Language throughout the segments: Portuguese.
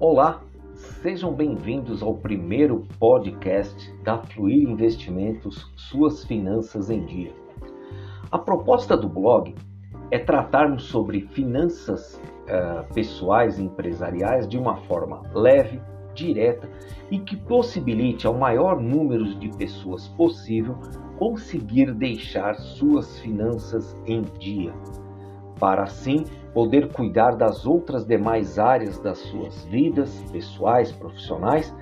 Olá, sejam bem-vindos ao primeiro podcast da Fluir Investimentos Suas Finanças em Dia. A proposta do blog é tratarmos sobre finanças uh, pessoais e empresariais de uma forma leve, direta e que possibilite ao maior número de pessoas possível conseguir deixar suas finanças em dia para assim poder cuidar das outras demais áreas das suas vidas pessoais, profissionais,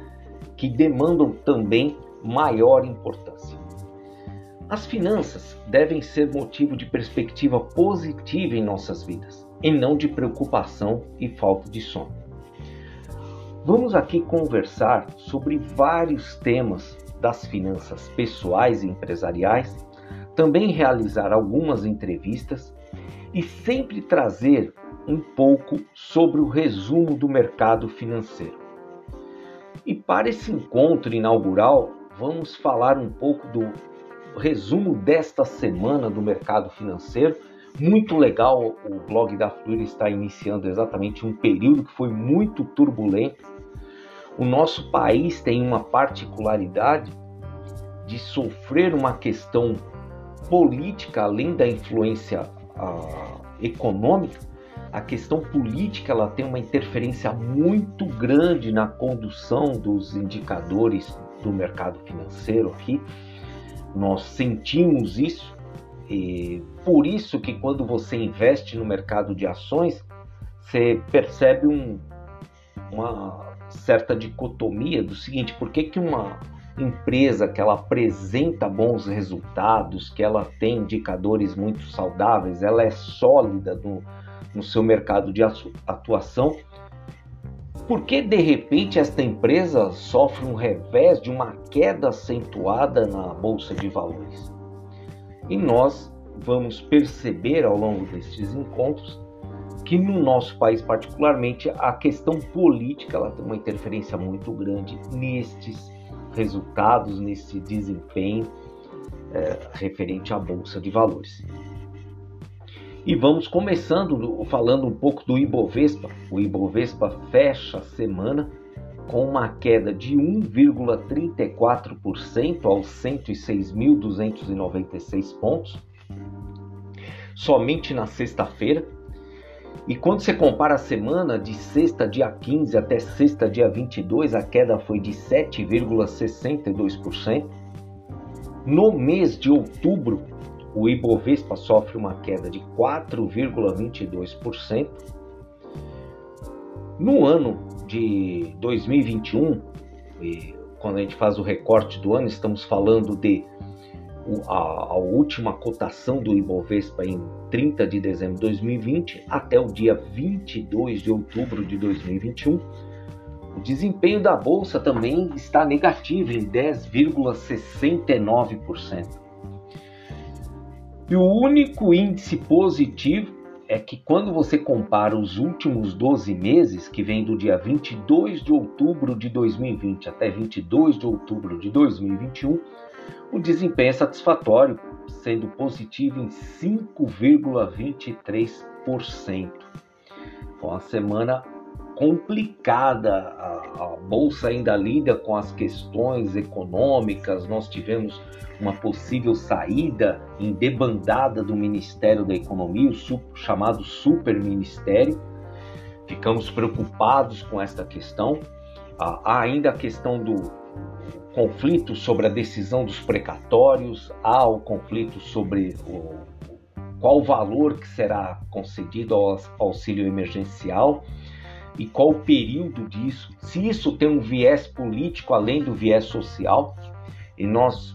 que demandam também maior importância. As finanças devem ser motivo de perspectiva positiva em nossas vidas, e não de preocupação e falta de sono. Vamos aqui conversar sobre vários temas das finanças pessoais e empresariais, também realizar algumas entrevistas e sempre trazer um pouco sobre o resumo do mercado financeiro. E para esse encontro inaugural, vamos falar um pouco do resumo desta semana do mercado financeiro. Muito legal, o blog da Fluir está iniciando exatamente um período que foi muito turbulento. O nosso país tem uma particularidade de sofrer uma questão política além da influência a, econômica, a questão política ela tem uma interferência muito grande na condução dos indicadores do mercado financeiro aqui. Nós sentimos isso e por isso que quando você investe no mercado de ações, você percebe um, uma certa dicotomia do seguinte, por que, que uma empresa que ela apresenta bons resultados, que ela tem indicadores muito saudáveis, ela é sólida no, no seu mercado de atuação, por que de repente esta empresa sofre um revés de uma queda acentuada na bolsa de valores? E nós vamos perceber ao longo destes encontros que no nosso país particularmente a questão política ela tem uma interferência muito grande nestes resultados nesse desempenho é, referente à Bolsa de Valores. E vamos começando falando um pouco do Ibovespa. O Ibovespa fecha a semana com uma queda de 1,34% aos 106.296 pontos. Somente na sexta-feira, e quando você compara a semana de sexta, dia 15 até sexta, dia 22, a queda foi de 7,62%. No mês de outubro, o Ibovespa sofre uma queda de 4,22%. No ano de 2021, quando a gente faz o recorte do ano, estamos falando de a, a, última cotação do Ibovespa em 30 de dezembro de 2020 até o dia 22 de outubro de 2021. O desempenho da bolsa também está negativo em 10,69%. E o único índice positivo é que quando você compara os últimos 12 meses, que vem do dia 22 de outubro de 2020 até 22 de outubro de 2021, o desempenho é satisfatório, sendo positivo em 5,23%. Foi uma semana complicada, a, a, bolsa ainda lida com as questões econômicas. Nós tivemos uma possível saída em debandada do Ministério da Economia, o chamado Super Ministério. Ficamos preocupados com esta questão. Há ainda a questão do conflito sobre a decisão dos precatórios, há o conflito sobre o, qual o valor que será concedido ao auxílio emergencial e qual o período disso, se isso tem um viés político além do viés social, e nós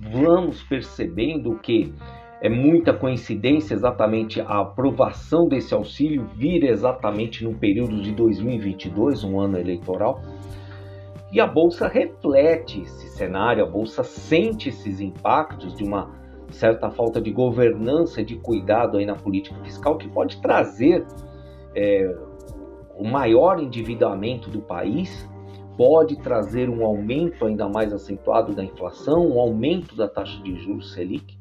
vamos percebendo que é muita coincidência exatamente a aprovação desse auxílio vir exatamente no período de 2022, um ano eleitoral, e a bolsa reflete esse cenário, a bolsa sente esses impactos de uma certa falta de governança de cuidado aí na política fiscal que pode trazer é, o maior endividamento do país, pode trazer um aumento ainda mais acentuado da inflação, um aumento da taxa de juros Selic.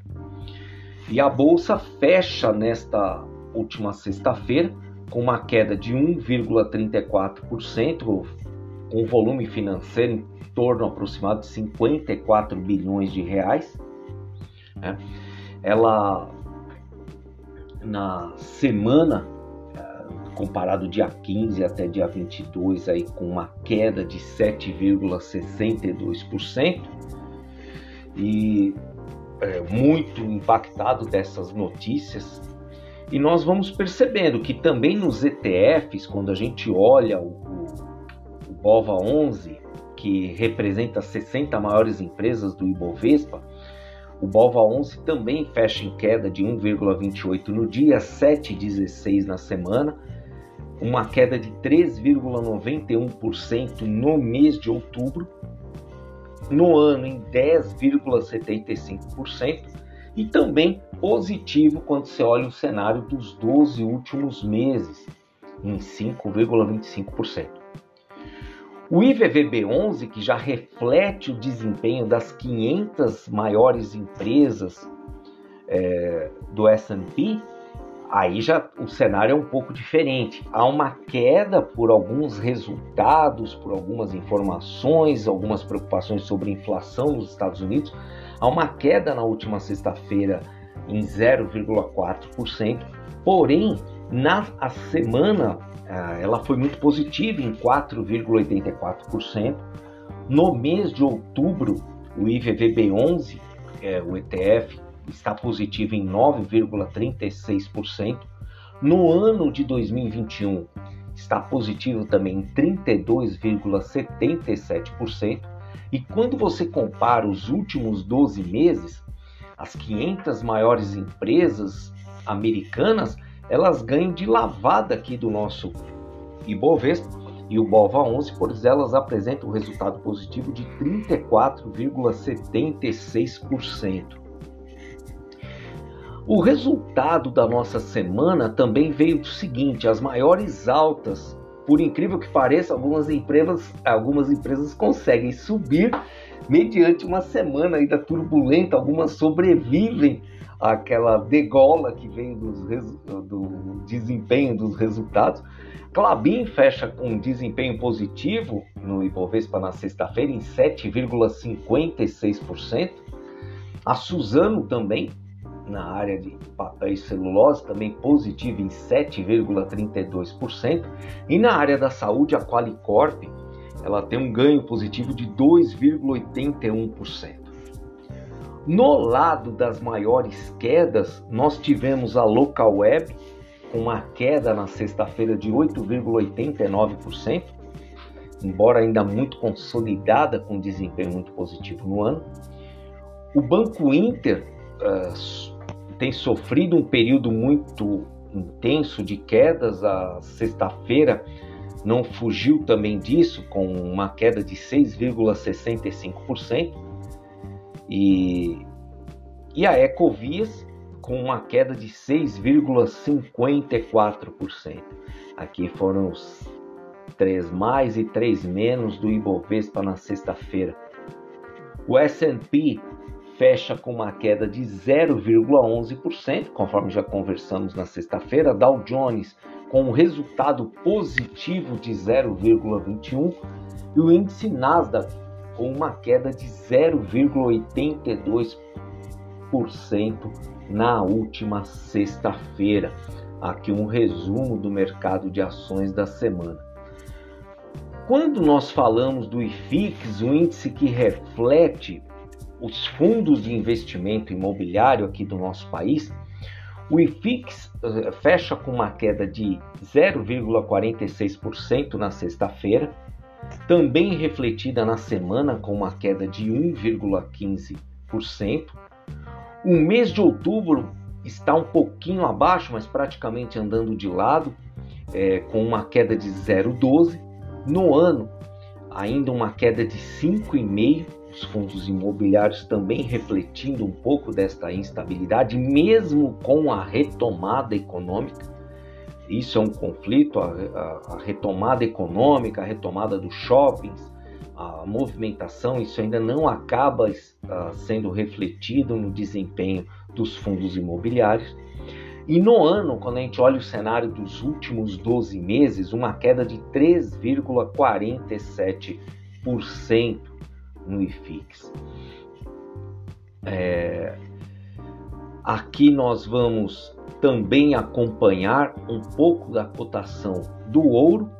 E a bolsa fecha nesta última sexta-feira com uma queda de 1,34%, com um volume financeiro em torno aproximado de 54 bilhões de reais. Né? Ela, na semana, eh, comparado dia 15 até dia 22, aí, com uma queda de 7,62%, e é, muito impactado dessas notícias, e nós vamos percebendo que também nos ETFs, quando a gente olha o, BOVA 11, que representa 60 maiores empresas do Ibovespa, o BOVA 11 também fecha em queda de 1,28 no dia, 7,16 na semana, uma queda de 3,91% no mês de outubro, no ano em 10,75% e também positivo quando você olha o cenário dos 12 últimos meses, em 5,25%. O IVVB11, que já reflete o desempenho das 500 maiores empresas é, do S&P, aí já o cenário é um pouco diferente. Há uma queda por alguns resultados, por algumas informações, algumas preocupações sobre inflação nos Estados Unidos. Há uma queda na última sexta-feira em 0,4%, porém na a semana ah, ela foi muito positiva em 4,84%. No mês de outubro, o IVVB11, é, o ETF, está positivo em 9,36%. No ano de 2021, está positivo também em 32,77%. E quando você compara os últimos 12 meses, as 500 maiores empresas americanas, elas ganham de lavada aqui do nosso Ibovespa e o Bova 11, pois elas apresentam um resultado positivo de 34,76%. O resultado da nossa semana também veio do seguinte: as maiores altas, por incrível que pareça, algumas empresas, algumas empresas conseguem subir mediante uma semana ainda turbulenta, algumas sobrevivem àquela degola que vem dos, do desempenho dos resultados. Clabin fecha com um desempenho positivo no Ibovespa na sexta-feira em 7,56%. A Suzano também na área de papel e celulose, também positivo em 7,32%, e na área da saúde, a Qualicorp, ela tem um ganho positivo de 2,81%. No lado das maiores quedas, nós tivemos a Local Web com uma queda na sexta-feira de 8,89%, embora ainda muito consolidada com desempenho muito positivo no ano. O Banco Inter uh, tem sofrido um período muito intenso de quedas. A sexta-feira não fugiu também disso, com uma queda de 6,65%. E, e a Ecovias com uma queda de 6,54%. Aqui foram os três mais e três menos do Ibovespa na sexta-feira. O S&P fecha com uma queda de 0,11%, conforme já conversamos na sexta-feira. Dow Jones com um resultado positivo de 0,21% e o índice Nasdaq com uma queda de 0,82% na última sexta-feira. Aqui um resumo do mercado de ações da semana. Quando nós falamos do IFIX, o índice que reflete os fundos de investimento imobiliário aqui do nosso país, o IFIX eh, fecha com uma queda de 0,46% na sexta-feira, também refletida na semana com uma queda de 1,15%. O mês de outubro está um pouquinho abaixo, mas praticamente andando de lado, é, com uma queda de 0,12%. No ano, ainda uma queda de 5,5% os fundos imobiliários também refletindo um pouco desta instabilidade, mesmo com a retomada econômica. Isso é um conflito, a, a, a retomada econômica, a retomada dos shoppings, a movimentação, isso ainda não acaba uh, sendo refletido no desempenho dos fundos imobiliários. E no ano, quando a gente olha o cenário dos últimos 12 meses, uma queda de 3,47% no IFIX. É... Aqui nós vamos também acompanhar um pouco da cotação do ouro.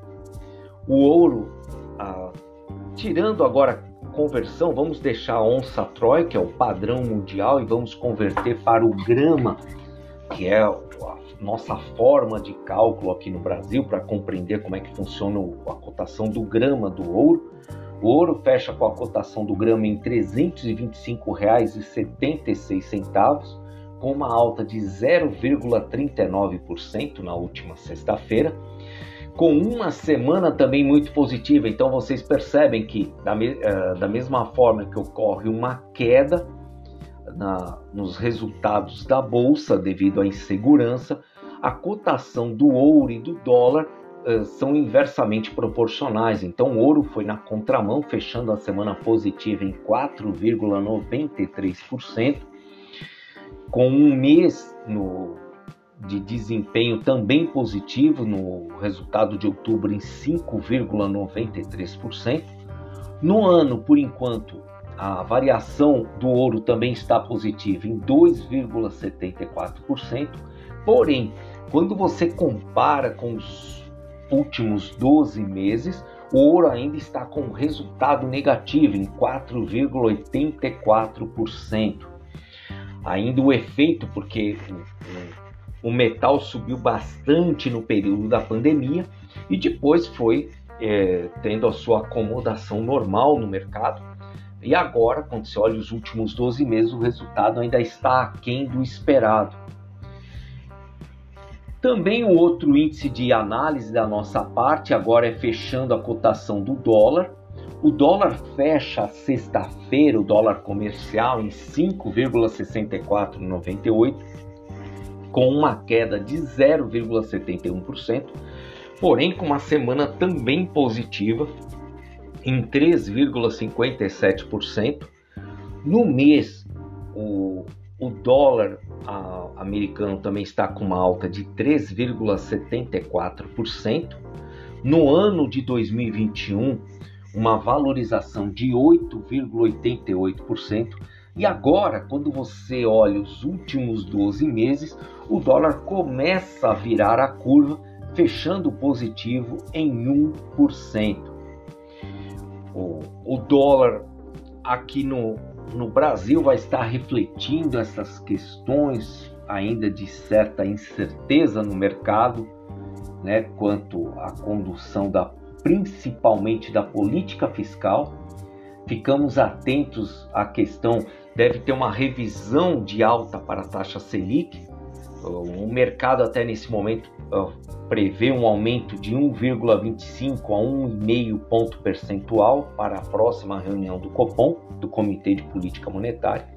O ouro, ah, tirando agora conversão, vamos deixar a onça Troy, que é o padrão mundial, e vamos converter para o grama, que é a nossa forma de cálculo aqui no Brasil, para compreender como é que funciona a cotação do grama do ouro. O ouro fecha com a cotação do grama em R$ 325,76, com uma alta de 0,39% na última sexta-feira com uma semana também muito positiva. Então vocês percebem que, da, me, uh, da mesma forma que ocorre uma queda na, nos resultados da bolsa devido à insegurança, a cotação do ouro e do dólar uh, são inversamente proporcionais. Então o ouro foi na contramão, fechando a semana positiva em 4,93%, com um mês no de desempenho também positivo no resultado de outubro em 5,93%. No ano, por enquanto, a variação do ouro também está positiva em 2,74%. Porém, quando você compara com os últimos 12 meses, o ouro ainda está com resultado negativo em 4,84%. Ainda o efeito, porque o metal subiu bastante no período da pandemia e depois foi é, tendo a sua acomodação normal no mercado. E agora, quando se olha os últimos 12 meses, o resultado ainda está aquém do esperado. Também o outro índice de análise da nossa parte agora é fechando a cotação do dólar. O dólar fecha sexta-feira, o dólar comercial, em 5,6498 com uma queda de 0,71%, porém com uma semana também positiva em 3,57%. No mês, o, o dólar a, americano também está com uma alta de 3,74%. No ano de 2021, uma valorização de 8,88%. E agora, quando você olha os últimos 12 meses, o dólar começa a virar a curva, fechando positivo em 1%. O, o dólar aqui no, no Brasil vai estar refletindo essas questões ainda de certa incerteza no mercado, né, quanto à condução da principalmente da política fiscal. Ficamos atentos à questão, deve ter uma revisão de alta para a taxa Selic, o mercado até nesse momento prevê um aumento de 1,25 a 1,5 ponto percentual para a próxima reunião do Copom, do Comitê de Política Monetária.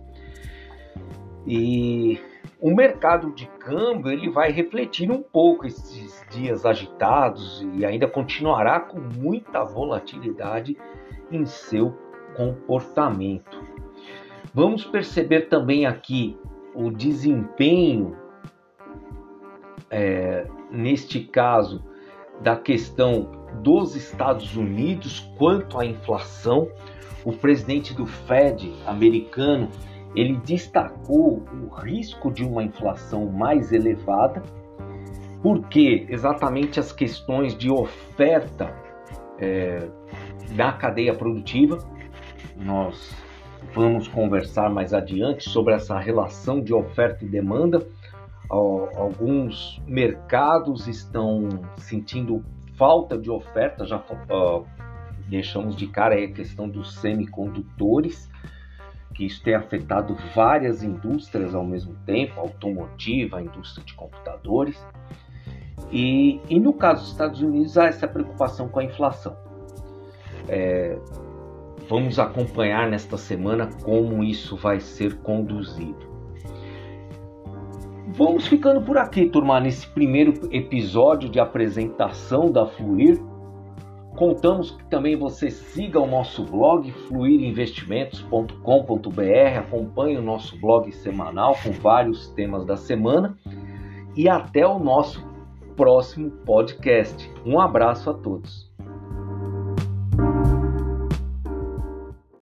E o mercado de câmbio ele vai refletir um pouco esses dias agitados e ainda continuará com muita volatilidade em seu comportamento. Vamos perceber também aqui o desempenho é, neste caso, da questão dos Estados Unidos quanto à inflação, o presidente do Fed americano ele destacou o risco de uma inflação mais elevada, porque exatamente as questões de oferta é, da cadeia produtiva. Nós vamos conversar mais adiante sobre essa relação de oferta e demanda alguns mercados estão sentindo falta de oferta, já uh, deixamos de cara a questão dos semicondutores, que isso tem afetado várias indústrias ao mesmo tempo, automotiva, a indústria de computadores. E, e no caso dos Estados Unidos, há essa preocupação com a inflação. É, vamos acompanhar nesta semana como isso vai ser conduzido. Vamos ficando por aqui, turma, nesse primeiro episódio de apresentação da Fluir. Contamos que também você siga o nosso blog fluirinvestimentos.com.br, acompanhe o nosso blog semanal com vários temas da semana e até o nosso próximo podcast. Um abraço a todos.